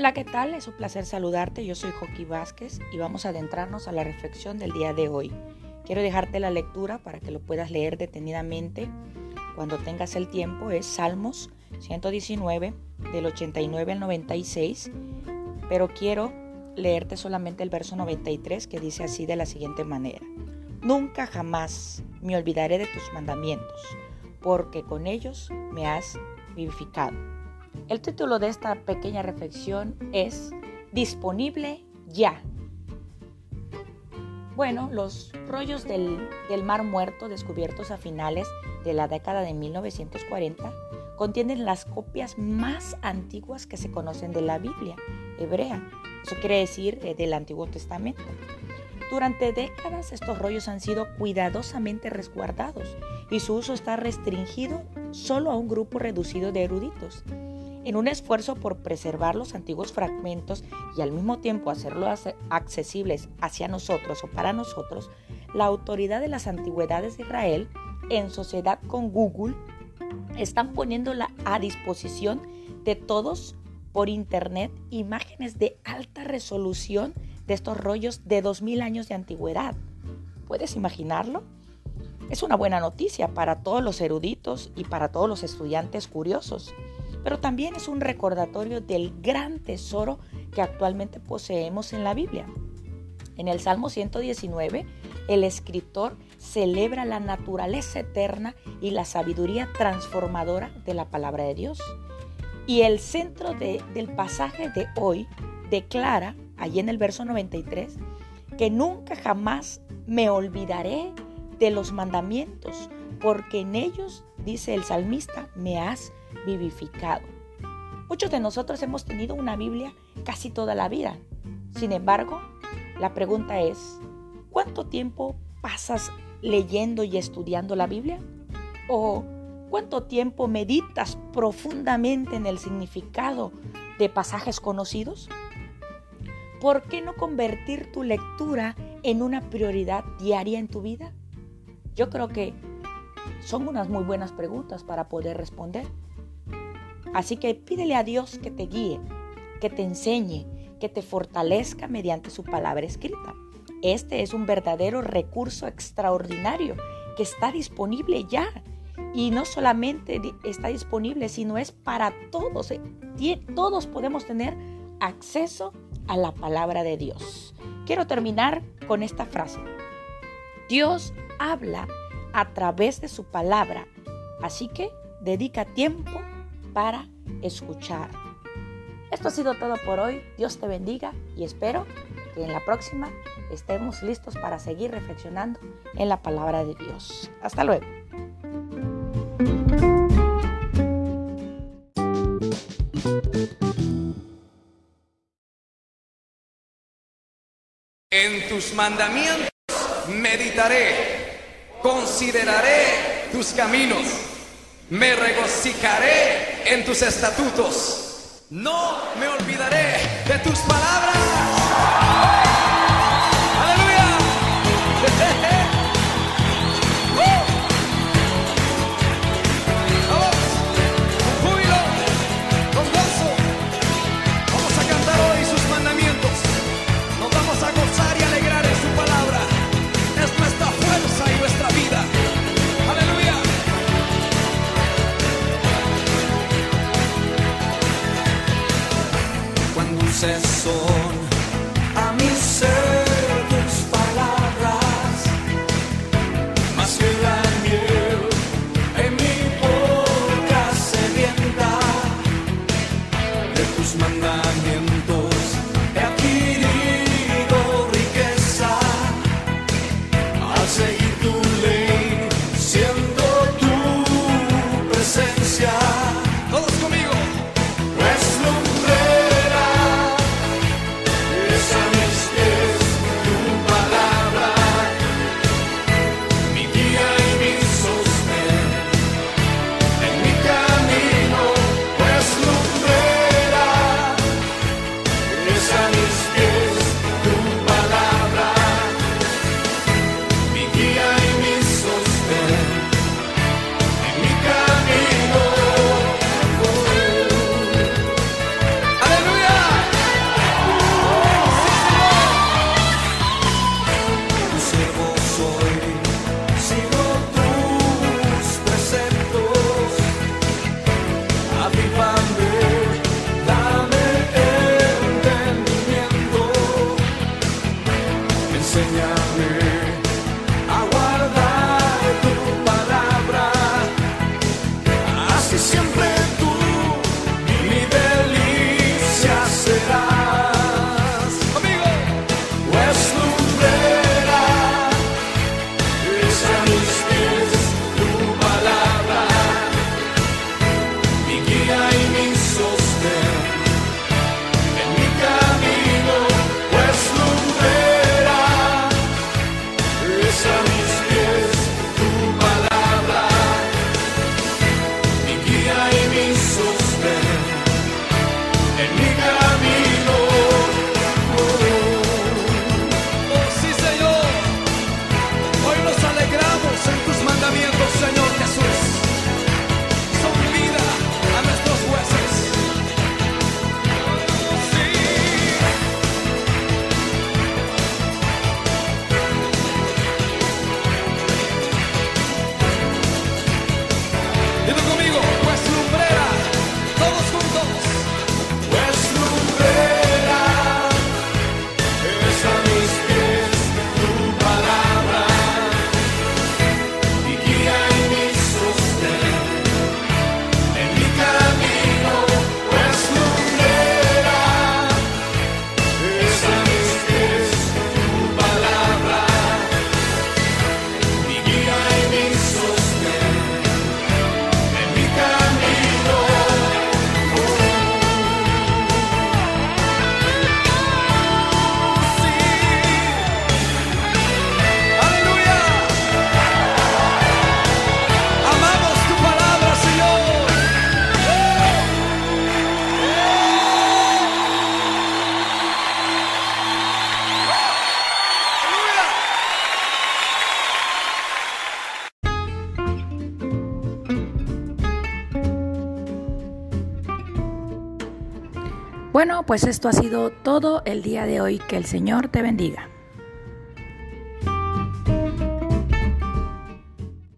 Hola, ¿qué tal? Es un placer saludarte. Yo soy Joaquín Vázquez y vamos a adentrarnos a la reflexión del día de hoy. Quiero dejarte la lectura para que lo puedas leer detenidamente cuando tengas el tiempo. Es Salmos 119 del 89 al 96, pero quiero leerte solamente el verso 93 que dice así de la siguiente manera. Nunca jamás me olvidaré de tus mandamientos, porque con ellos me has vivificado. El título de esta pequeña reflexión es Disponible ya. Bueno, los rollos del, Mar Muerto descubiertos a finales de la década de 1940 contienen las copias más antiguas que se conocen de la Biblia hebrea. Eso quiere decir eh, del Antiguo Testamento. Durante décadas estos rollos han sido cuidadosamente resguardados y su uso está restringido solo a un grupo reducido de eruditos. En un esfuerzo por preservar los antiguos fragmentos y al mismo tiempo hacerlos accesibles hacia nosotros o para nosotros, la autoridad de las antigüedades de Israel, en sociedad con Google, están poniéndola a disposición de todos por internet imágenes de alta resolución de estos rollos de 2000 años de antigüedad. ¿Puedes imaginarlo? Es una buena noticia para todos los eruditos y para todos los estudiantes curiosos, pero también es un recordatorio del gran tesoro que actualmente poseemos en la Biblia. En el Salmo 119, el escritor celebra la naturaleza eterna y la sabiduría transformadora de la palabra de Dios. Y el centro del pasaje de hoy declara, allí en el verso 93, que nunca jamás me olvidaré de los mandamientos, porque en ellos, dice el salmista, me has vivificado. Muchos de nosotros hemos tenido una Biblia casi toda la vida. Sin embargo, la pregunta es, ¿cuánto tiempo pasas leyendo y estudiando la Biblia? ¿O cuánto tiempo meditas profundamente en el significado de pasajes conocidos? ¿Por qué no convertir tu lectura en una prioridad diaria en tu vida? Yo creo que son unas muy buenas preguntas para poder responder. Así que pídele a Dios que te guíe, que te enseñe, que te fortalezca mediante su palabra escrita. Este es un verdadero recurso extraordinario que está disponible ya. Y no solamente está disponible, sino es para todos. Eh, todos podemos tener acceso a la palabra de Dios. Quiero terminar con esta frase. Dios habla a través de su palabra. Así que dedica tiempo para escuchar. Esto ha sido todo por hoy. Dios te bendiga y espero que en la próxima estemos listos para seguir reflexionando en la palabra de Dios. Hasta luego. En tus mandamientos meditaré consideraré tus caminos, me regocijaré en tus estatutos, no me olvidaré de tus palabras. sucesso. Bueno, pues esto ha sido todo el día de hoy. Que el Señor te bendiga.